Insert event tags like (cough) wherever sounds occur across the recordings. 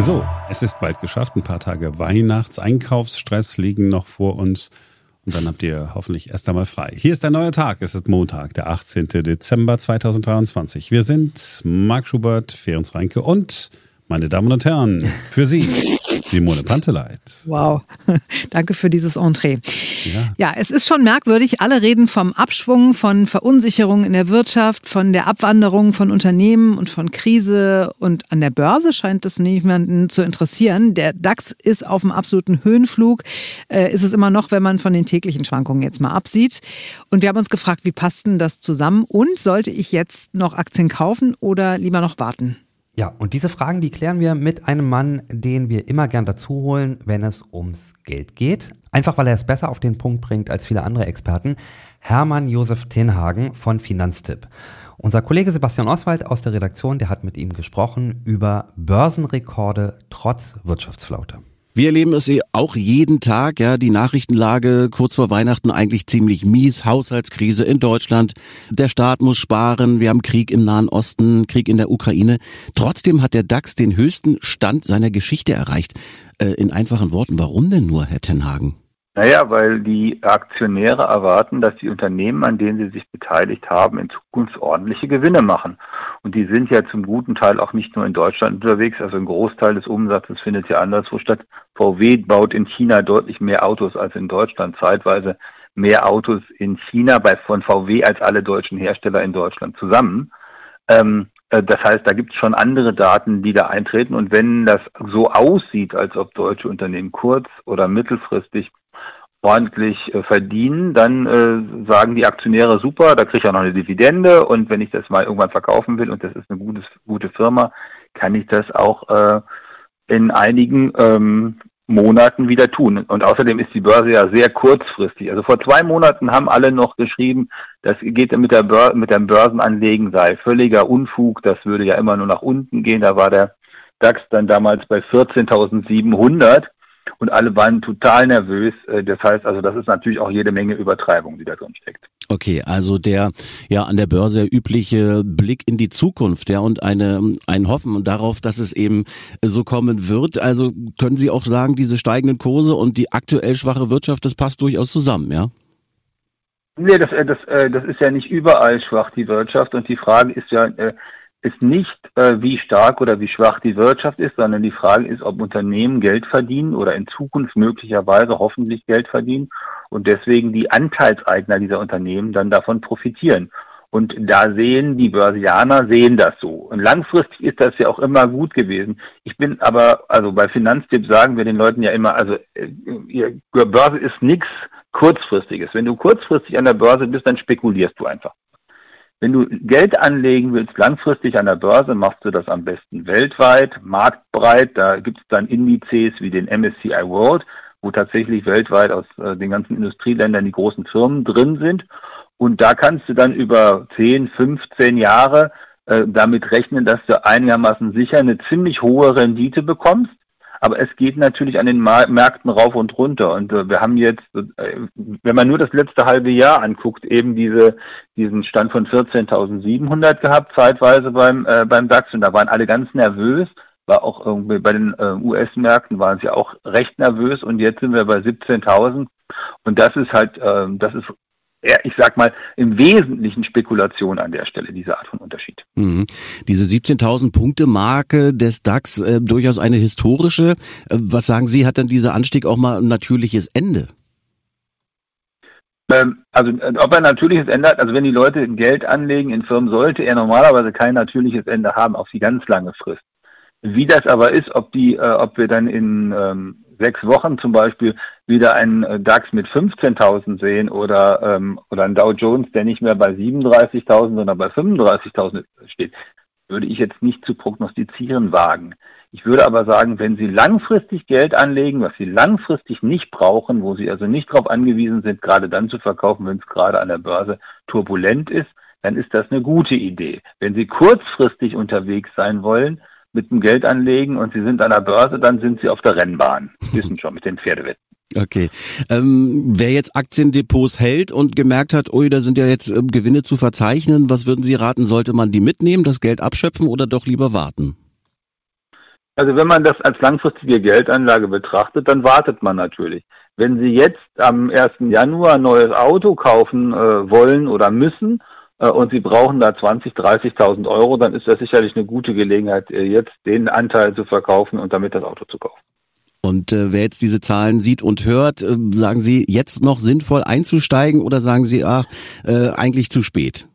So, es ist bald geschafft. Ein paar Tage Weihnachtseinkaufsstress liegen noch vor uns. Und dann habt ihr hoffentlich erst einmal frei. Hier ist der neue Tag. Es ist Montag, der 18. Dezember 2023. Wir sind Marc Schubert, Ferenc Reinke und meine Damen und Herren, für Sie Simone Panteleit. Wow, (laughs) danke für dieses Entree. Ja. ja, es ist schon merkwürdig. Alle reden vom Abschwung, von Verunsicherung in der Wirtschaft, von der Abwanderung von Unternehmen und von Krise. Und an der Börse scheint es niemanden zu interessieren. Der DAX ist auf dem absoluten Höhenflug. Äh, ist es immer noch, wenn man von den täglichen Schwankungen jetzt mal absieht. Und wir haben uns gefragt, wie passt denn das zusammen? Und sollte ich jetzt noch Aktien kaufen oder lieber noch warten? Ja, und diese Fragen, die klären wir mit einem Mann, den wir immer gern dazu holen, wenn es ums Geld geht. Einfach weil er es besser auf den Punkt bringt als viele andere Experten. Hermann Josef Tenhagen von Finanztipp. Unser Kollege Sebastian Oswald aus der Redaktion, der hat mit ihm gesprochen über Börsenrekorde trotz Wirtschaftsflaute. Wir erleben es auch jeden Tag, ja, die Nachrichtenlage kurz vor Weihnachten eigentlich ziemlich mies, Haushaltskrise in Deutschland, der Staat muss sparen, wir haben Krieg im Nahen Osten, Krieg in der Ukraine. Trotzdem hat der DAX den höchsten Stand seiner Geschichte erreicht. Äh, in einfachen Worten, warum denn nur, Herr Tenhagen? Naja, weil die Aktionäre erwarten, dass die Unternehmen, an denen sie sich beteiligt haben, in Zukunft ordentliche Gewinne machen. Und die sind ja zum guten Teil auch nicht nur in Deutschland unterwegs, also ein Großteil des Umsatzes findet ja anderswo statt. VW baut in China deutlich mehr Autos als in Deutschland, zeitweise mehr Autos in China bei, von VW als alle deutschen Hersteller in Deutschland zusammen. Ähm, äh, das heißt, da gibt es schon andere Daten, die da eintreten. Und wenn das so aussieht, als ob deutsche Unternehmen kurz- oder mittelfristig ordentlich äh, verdienen, dann äh, sagen die Aktionäre super, da kriege ich auch noch eine Dividende und wenn ich das mal irgendwann verkaufen will und das ist eine gutes, gute Firma, kann ich das auch äh, in einigen ähm, Monaten wieder tun. Und außerdem ist die Börse ja sehr kurzfristig. Also vor zwei Monaten haben alle noch geschrieben, das geht mit der Bör mit dem Börsenanlegen sei völliger Unfug, das würde ja immer nur nach unten gehen. Da war der DAX dann damals bei 14.700 und alle waren total nervös. Äh, das heißt also, das ist natürlich auch jede Menge Übertreibung, die da drin steckt. Okay, also der ja an der Börse übliche Blick in die Zukunft, ja, und eine ein Hoffen darauf, dass es eben so kommen wird. Also können Sie auch sagen, diese steigenden Kurse und die aktuell schwache Wirtschaft, das passt durchaus zusammen, ja? Nee, das, äh, das, äh, das ist ja nicht überall schwach, die Wirtschaft. Und die Frage ist ja, ist nicht, äh, wie stark oder wie schwach die Wirtschaft ist, sondern die Frage ist, ob Unternehmen Geld verdienen oder in Zukunft möglicherweise hoffentlich Geld verdienen und deswegen die Anteilseigner dieser Unternehmen dann davon profitieren. Und da sehen die Börsianer sehen das so. Und langfristig ist das ja auch immer gut gewesen. Ich bin aber, also bei Finanztipp sagen wir den Leuten ja immer, also äh, Börse ist nichts kurzfristiges. Wenn du kurzfristig an der Börse bist, dann spekulierst du einfach. Wenn du Geld anlegen willst, langfristig an der Börse, machst du das am besten weltweit, marktbreit. Da gibt es dann Indizes wie den MSCI World, wo tatsächlich weltweit aus äh, den ganzen Industrieländern die großen Firmen drin sind. Und da kannst du dann über 10, 15 Jahre äh, damit rechnen, dass du einigermaßen sicher eine ziemlich hohe Rendite bekommst. Aber es geht natürlich an den Märkten rauf und runter. Und äh, wir haben jetzt, äh, wenn man nur das letzte halbe Jahr anguckt, eben diese, diesen Stand von 14.700 gehabt, zeitweise beim, äh, beim DAX. Und da waren alle ganz nervös. War auch irgendwie bei den äh, US-Märkten waren sie auch recht nervös. Und jetzt sind wir bei 17.000. Und das ist halt, äh, das ist ich sag mal, im Wesentlichen Spekulation an der Stelle, diese Art von Unterschied. Mhm. Diese 17.000 Punkte Marke des DAX, äh, durchaus eine historische. Äh, was sagen Sie, hat dann dieser Anstieg auch mal ein natürliches Ende? Ähm, also, äh, ob er natürliches Ende hat, also wenn die Leute Geld anlegen in Firmen, sollte er normalerweise kein natürliches Ende haben auf die ganz lange Frist. Wie das aber ist, ob die, äh, ob wir dann in ähm, sechs Wochen zum Beispiel wieder einen äh, DAX mit 15.000 sehen oder, ähm, oder einen Dow Jones, der nicht mehr bei 37.000, sondern bei 35.000 steht, würde ich jetzt nicht zu prognostizieren wagen. Ich würde aber sagen, wenn Sie langfristig Geld anlegen, was Sie langfristig nicht brauchen, wo Sie also nicht darauf angewiesen sind, gerade dann zu verkaufen, wenn es gerade an der Börse turbulent ist, dann ist das eine gute Idee. Wenn Sie kurzfristig unterwegs sein wollen, mit dem Geld anlegen und Sie sind an der Börse, dann sind Sie auf der Rennbahn. Wissen schon mit den Pferdewetten. Okay. Ähm, wer jetzt Aktiendepots hält und gemerkt hat, ui, da sind ja jetzt äh, Gewinne zu verzeichnen, was würden Sie raten? Sollte man die mitnehmen, das Geld abschöpfen oder doch lieber warten? Also wenn man das als langfristige Geldanlage betrachtet, dann wartet man natürlich. Wenn Sie jetzt am 1. Januar ein neues Auto kaufen äh, wollen oder müssen und Sie brauchen da 20.000, 30.000 Euro, dann ist das sicherlich eine gute Gelegenheit, äh, jetzt den Anteil zu verkaufen und damit das Auto zu kaufen. Und äh, wer jetzt diese Zahlen sieht und hört, äh, sagen Sie jetzt noch sinnvoll einzusteigen oder sagen Sie, ach, äh, eigentlich zu spät?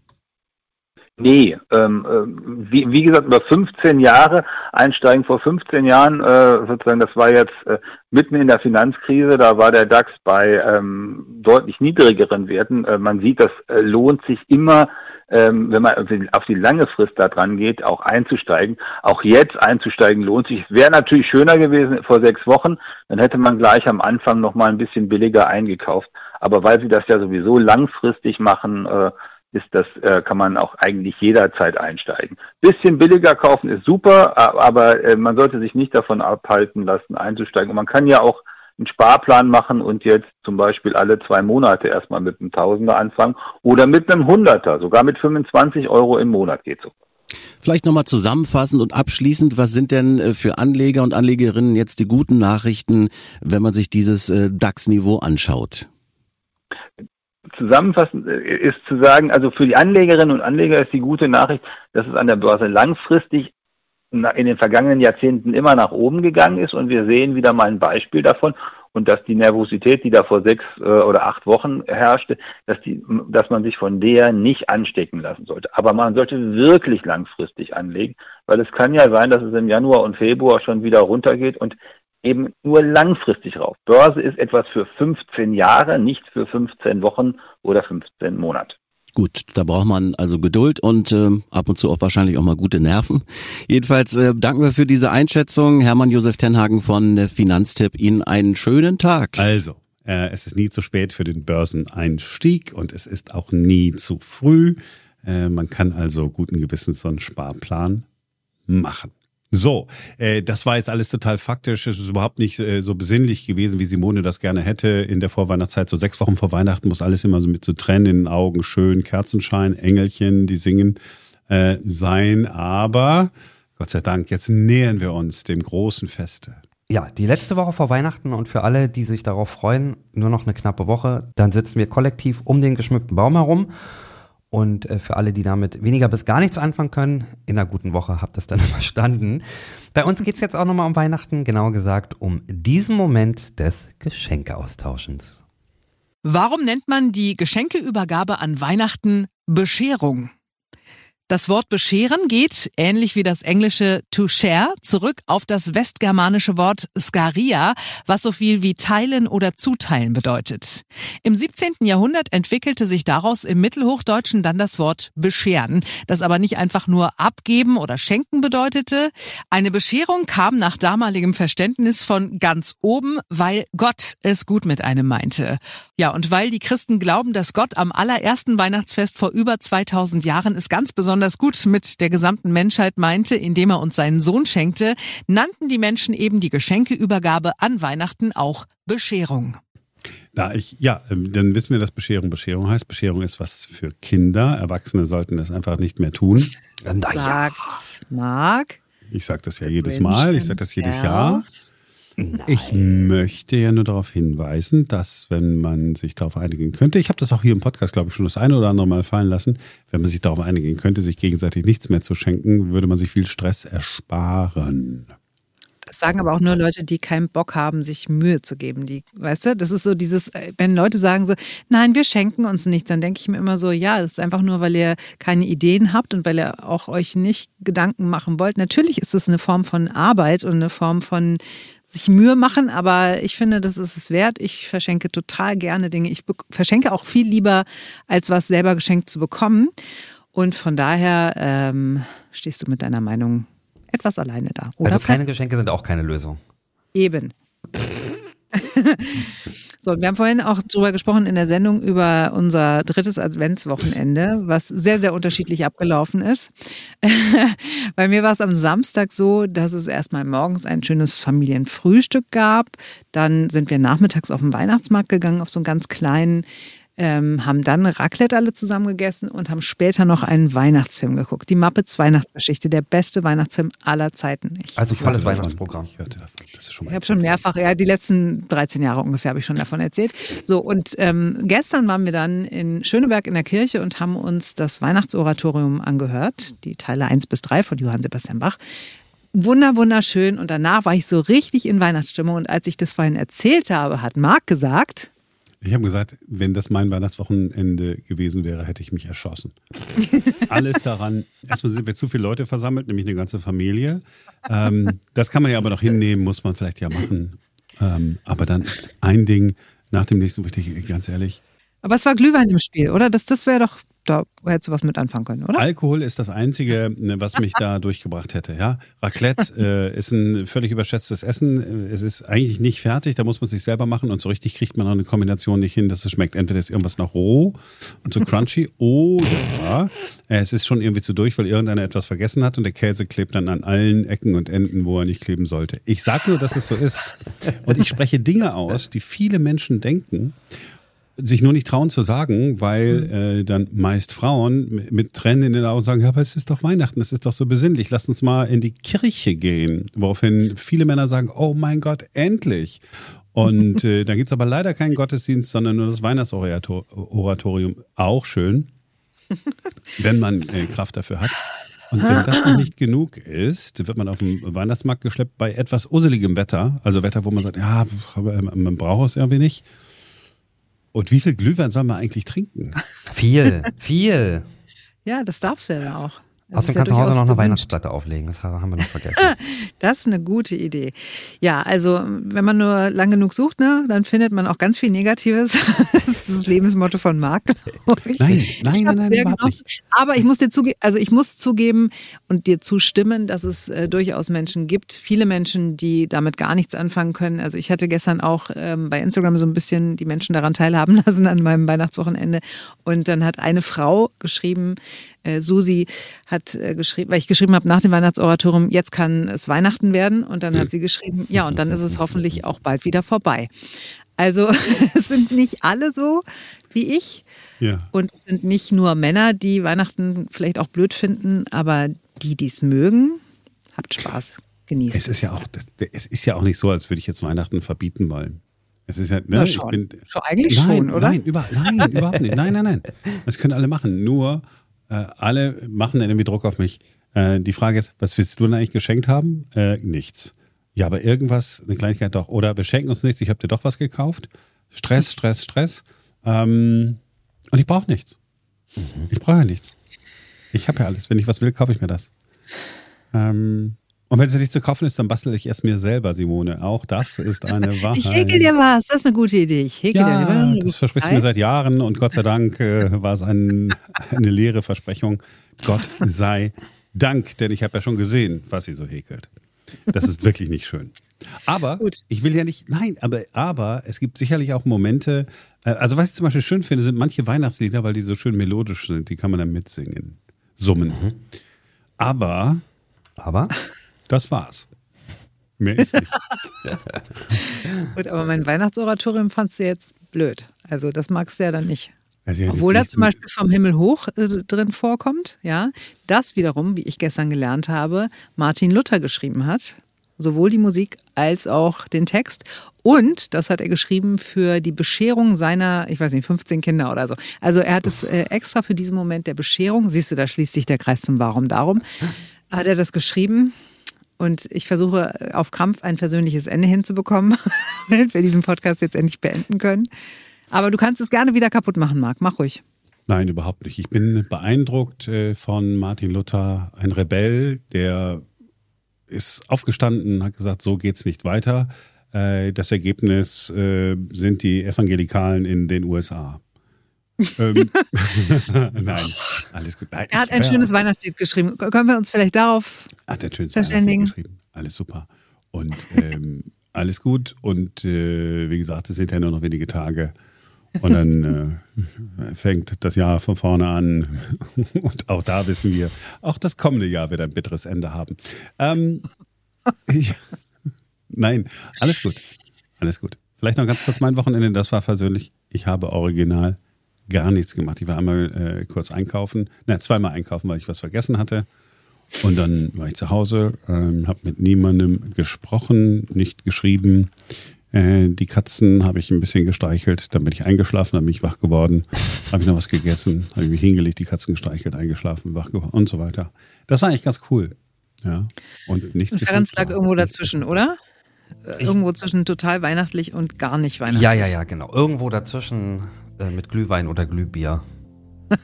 Nee, ähm, äh, wie, wie gesagt, über 15 Jahre einsteigen vor 15 Jahren, äh, sozusagen, das war jetzt äh, mitten in der Finanzkrise, da war der DAX bei ähm, deutlich niedrigeren Werten. Äh, man sieht, das äh, lohnt sich immer, ähm, wenn man auf die lange Frist da dran geht, auch einzusteigen. Auch jetzt einzusteigen lohnt sich. Wäre natürlich schöner gewesen vor sechs Wochen, dann hätte man gleich am Anfang nochmal ein bisschen billiger eingekauft. Aber weil sie das ja sowieso langfristig machen, äh, ist das, äh, kann man auch eigentlich jederzeit einsteigen. Bisschen billiger kaufen ist super, aber äh, man sollte sich nicht davon abhalten lassen, einzusteigen. Und man kann ja auch einen Sparplan machen und jetzt zum Beispiel alle zwei Monate erstmal mit einem Tausender anfangen oder mit einem Hunderter, sogar mit 25 Euro im Monat geht so. Vielleicht nochmal zusammenfassend und abschließend, was sind denn äh, für Anleger und Anlegerinnen jetzt die guten Nachrichten, wenn man sich dieses äh, DAX-Niveau anschaut? Zusammenfassend äh, ist zu sagen, also für die Anlegerinnen und Anleger ist die gute Nachricht, dass es an der Börse langfristig in den vergangenen Jahrzehnten immer nach oben gegangen ist und wir sehen wieder mal ein Beispiel davon und dass die Nervosität, die da vor sechs äh, oder acht Wochen herrschte, dass, die, dass man sich von der nicht anstecken lassen sollte. Aber man sollte wirklich langfristig anlegen, weil es kann ja sein, dass es im Januar und Februar schon wieder runtergeht und eben nur langfristig rauf. Börse ist etwas für 15 Jahre, nicht für 15 Wochen oder 15 Monate. Gut, da braucht man also Geduld und äh, ab und zu auch wahrscheinlich auch mal gute Nerven. Jedenfalls äh, danken wir für diese Einschätzung. Hermann Josef Tenhagen von äh, Finanztipp, Ihnen einen schönen Tag. Also, äh, es ist nie zu spät für den Börseneinstieg und es ist auch nie zu früh. Äh, man kann also guten Gewissens so einen Sparplan machen. So, äh, das war jetzt alles total faktisch. Es ist überhaupt nicht äh, so besinnlich gewesen, wie Simone das gerne hätte in der Vorweihnachtszeit. So sechs Wochen vor Weihnachten muss alles immer so mit so Tränen in den Augen, schön, Kerzenschein, Engelchen, die singen äh, sein. Aber Gott sei Dank, jetzt nähern wir uns dem großen Feste. Ja, die letzte Woche vor Weihnachten und für alle, die sich darauf freuen, nur noch eine knappe Woche. Dann sitzen wir kollektiv um den geschmückten Baum herum und äh, für alle, die damit weniger bis gar nichts anfangen können, in einer guten Woche habt ihr es dann (laughs) verstanden. Bei uns geht es jetzt auch nochmal um Weihnachten, genauer gesagt um diesen Moment des Geschenkeaustauschens. Warum nennt man die Geschenkeübergabe an Weihnachten Bescherung? Das Wort bescheren geht, ähnlich wie das englische to share, zurück auf das westgermanische Wort skaria, was so viel wie teilen oder zuteilen bedeutet. Im 17. Jahrhundert entwickelte sich daraus im Mittelhochdeutschen dann das Wort bescheren, das aber nicht einfach nur abgeben oder schenken bedeutete. Eine Bescherung kam nach damaligem Verständnis von ganz oben, weil Gott es gut mit einem meinte. Ja, und weil die Christen glauben, dass Gott am allerersten Weihnachtsfest vor über 2000 Jahren es ganz besonders besonders gut mit der gesamten Menschheit meinte, indem er uns seinen Sohn schenkte, nannten die Menschen eben die Geschenkeübergabe an Weihnachten auch Bescherung. Da ich, ja, ähm, dann wissen wir, dass Bescherung Bescherung heißt. Bescherung ist was für Kinder. Erwachsene sollten das einfach nicht mehr tun. Naja. Sagt Marc. Ich sage das ja jedes Mal, ich sage das jedes Jahr. Nein. Ich möchte ja nur darauf hinweisen, dass wenn man sich darauf einigen könnte, ich habe das auch hier im Podcast, glaube ich, schon das eine oder andere Mal fallen lassen, wenn man sich darauf einigen könnte, sich gegenseitig nichts mehr zu schenken, würde man sich viel Stress ersparen. Das sagen aber auch nur Leute, die keinen Bock haben, sich Mühe zu geben. Die, weißt du, das ist so dieses, äh, wenn Leute sagen so, nein, wir schenken uns nichts, dann denke ich mir immer so, ja, das ist einfach nur, weil ihr keine Ideen habt und weil ihr auch euch nicht Gedanken machen wollt. Natürlich ist es eine Form von Arbeit und eine Form von sich Mühe machen, aber ich finde, das ist es wert. Ich verschenke total gerne Dinge. Ich verschenke auch viel lieber, als was selber geschenkt zu bekommen. Und von daher ähm, stehst du mit deiner Meinung etwas alleine da. Oder also kleine Geschenke sind auch keine Lösung. Eben. (laughs) So, wir haben vorhin auch darüber gesprochen in der Sendung über unser drittes Adventswochenende, was sehr, sehr unterschiedlich abgelaufen ist. (laughs) Bei mir war es am Samstag so, dass es erstmal morgens ein schönes Familienfrühstück gab. Dann sind wir nachmittags auf den Weihnachtsmarkt gegangen, auf so einen ganz kleinen ähm, haben dann Raclette alle zusammen gegessen und haben später noch einen Weihnachtsfilm geguckt. Die Muppets Weihnachtsgeschichte, der beste Weihnachtsfilm aller Zeiten. Ich also volles Weihnachtsprogramm. Ich hörte davon. Das ist schon mal ich habe schon mehrfach, ja, die letzten 13 Jahre ungefähr habe ich schon davon erzählt. So, und ähm, gestern waren wir dann in Schöneberg in der Kirche und haben uns das Weihnachtsoratorium angehört, die Teile 1 bis 3 von Johann Sebastian Bach wunder, wunderschön. Und danach war ich so richtig in Weihnachtsstimmung. Und als ich das vorhin erzählt habe, hat Marc gesagt, ich habe gesagt, wenn das mein Weihnachtswochenende gewesen wäre, hätte ich mich erschossen. (laughs) Alles daran, erstmal sind wir zu viele Leute versammelt, nämlich eine ganze Familie. Ähm, das kann man ja aber noch hinnehmen, muss man vielleicht ja machen. Ähm, aber dann ein Ding nach dem nächsten, wo ich denke, ganz ehrlich. Aber es war Glühwein im Spiel, oder? Das, das wäre doch da hättest du was mit anfangen können, oder? Alkohol ist das Einzige, ne, was mich da (laughs) durchgebracht hätte. Ja? Raclette äh, ist ein völlig überschätztes Essen. Es ist eigentlich nicht fertig, da muss man sich selber machen und so richtig kriegt man auch eine Kombination nicht hin, dass es schmeckt. Entweder ist irgendwas noch roh und so crunchy (laughs) oder es ist schon irgendwie zu durch, weil irgendeiner etwas vergessen hat und der Käse klebt dann an allen Ecken und Enden, wo er nicht kleben sollte. Ich sage nur, dass es so ist. Und ich spreche Dinge aus, die viele Menschen denken sich nur nicht trauen zu sagen, weil mhm. äh, dann meist Frauen mit Tränen in den Augen sagen, ja, aber es ist doch Weihnachten, es ist doch so besinnlich, lass uns mal in die Kirche gehen. Woraufhin viele Männer sagen, oh mein Gott, endlich. Und (laughs) äh, dann gibt's aber leider keinen Gottesdienst, sondern nur das Weihnachtsoratorium. Auch schön, (laughs) wenn man äh, Kraft dafür hat. Und wenn das noch nicht genug ist, wird man auf den Weihnachtsmarkt geschleppt bei etwas useligem Wetter. Also Wetter, wo man sagt, ja, man braucht es irgendwie nicht. Und wie viel Glühwein soll man eigentlich trinken? Viel, viel. Ja, das darfst du ja auch. Außerdem kannst du zu Hause noch eine Weihnachtsplatte auflegen. Das haben wir noch vergessen. (laughs) das ist eine gute Idee. Ja, also wenn man nur lang genug sucht, ne, dann findet man auch ganz viel Negatives. (laughs) das ist das Lebensmotto von Marc. Nein, nein, nein, nein, überhaupt nicht. Aber ich muss dir zugeben, also ich muss zugeben und dir zustimmen, dass es äh, durchaus Menschen gibt, viele Menschen, die damit gar nichts anfangen können. Also ich hatte gestern auch ähm, bei Instagram so ein bisschen die Menschen daran teilhaben (laughs) lassen an meinem Weihnachtswochenende. Und dann hat eine Frau geschrieben, äh, Susi hat äh, geschrieben, weil ich geschrieben habe nach dem Weihnachtsoratorium, jetzt kann es Weihnachten werden. Und dann hat sie geschrieben, ja, und dann ist es hoffentlich auch bald wieder vorbei. Also (laughs) es sind nicht alle so wie ich. Ja. Und es sind nicht nur Männer, die Weihnachten vielleicht auch blöd finden, aber die, die es mögen, habt Spaß. Genießt. Es ist ja auch, es ist ja auch nicht so, als würde ich jetzt Weihnachten verbieten wollen. Es ist ja, ne, schon. Bin, schon eigentlich nein, schon, oder? Nein, über, nein, überhaupt nicht. Nein, nein, nein. (laughs) Das können alle machen. Nur alle machen irgendwie Druck auf mich. Äh, die Frage ist, was willst du denn eigentlich geschenkt haben? Äh, nichts. Ja, aber irgendwas, eine Kleinigkeit doch. Oder wir schenken uns nichts, ich habe dir doch was gekauft. Stress, Stress, Stress. Ähm, und ich brauche nichts. Mhm. Ich brauche ja nichts. Ich habe ja alles. Wenn ich was will, kaufe ich mir das. Ähm, und wenn es nicht zu kaufen ist, dann bastel ich es mir selber, Simone. Auch das ist eine (laughs) Wahrheit. Ich häkel dir was, das ist eine gute Idee. Ich häkel ja, dir das versprichst du mir seit Jahren und Gott sei Dank äh, war es ein, eine leere Versprechung. Gott sei Dank, denn ich habe ja schon gesehen, was sie so häkelt. Das ist wirklich nicht schön. Aber Gut. ich will ja nicht, nein, aber, aber es gibt sicherlich auch Momente, äh, also was ich zum Beispiel schön finde, sind manche Weihnachtslieder, weil die so schön melodisch sind, die kann man dann mitsingen, summen. Mhm. Aber, aber das war's. Mehr ist nicht. (laughs) Gut, aber mein Weihnachtsoratorium fandst du jetzt blöd. Also das magst du ja dann nicht. Also Obwohl da zum Beispiel vom Himmel hoch äh, drin vorkommt, ja, das wiederum, wie ich gestern gelernt habe, Martin Luther geschrieben hat. Sowohl die Musik als auch den Text. Und das hat er geschrieben für die Bescherung seiner, ich weiß nicht, 15 Kinder oder so. Also er hat es äh, extra für diesen Moment der Bescherung, siehst du, da schließt sich der Kreis zum Warum darum, hat er das geschrieben. Und ich versuche auf Krampf ein persönliches Ende hinzubekommen, (laughs) damit wir diesen Podcast jetzt endlich beenden können. Aber du kannst es gerne wieder kaputt machen, Marc. Mach ruhig. Nein, überhaupt nicht. Ich bin beeindruckt äh, von Martin Luther, ein Rebell, der ist aufgestanden, hat gesagt, so geht's nicht weiter. Äh, das Ergebnis äh, sind die Evangelikalen in den USA ähm, (laughs) Nein, alles gut. Nein, er hat ein schönes Weihnachtslied geschrieben. Können wir uns vielleicht darauf hat ein schönes verständigen? geschrieben. Alles super. Und ähm, alles gut. Und äh, wie gesagt, es sind ja nur noch wenige Tage. Und dann äh, (laughs) fängt das Jahr von vorne an. (laughs) Und auch da wissen wir, auch das kommende Jahr wird ein bitteres Ende haben. Ähm, ich, nein, alles gut. Alles gut. Vielleicht noch ganz kurz mein Wochenende. Das war versöhnlich. Ich habe original gar nichts gemacht. Ich war einmal äh, kurz einkaufen, na, zweimal einkaufen, weil ich was vergessen hatte. Und dann war ich zu Hause, ähm, habe mit niemandem gesprochen, nicht geschrieben. Äh, die Katzen habe ich ein bisschen gestreichelt, dann bin ich eingeschlafen, dann bin ich wach geworden, habe ich noch was gegessen, habe ich mich hingelegt, die Katzen gestreichelt, eingeschlafen, wach geworden und so weiter. Das war eigentlich ganz cool. Ja. Und nichts. Und Ferenc lag irgendwo dazwischen, oder? Ich irgendwo zwischen total weihnachtlich und gar nicht weihnachtlich. Ja, ja, ja, genau. Irgendwo dazwischen äh, mit Glühwein oder Glühbier. (laughs)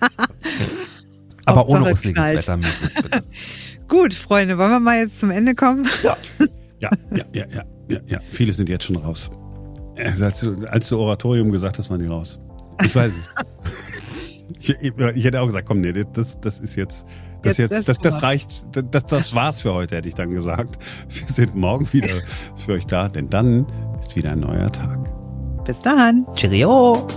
Aber ohne russliges Wetter möglichst bitte. (laughs) Gut, Freunde, wollen wir mal jetzt zum Ende kommen? (laughs) Ja. Ja, ja, ja, ja, ja, ja. Viele sind jetzt schon raus. Also als, du, als du Oratorium gesagt hast, waren die raus. Ich weiß es. ich, ich, ich, hätte auch gesagt, komm, nee, das, das ist jetzt, das, jetzt, jetzt das, das, reicht, das, das war's für heute, hätte ich dann gesagt. Wir sind morgen wieder für euch da, denn dann ist wieder ein neuer Tag. Bis dann. Cheerio.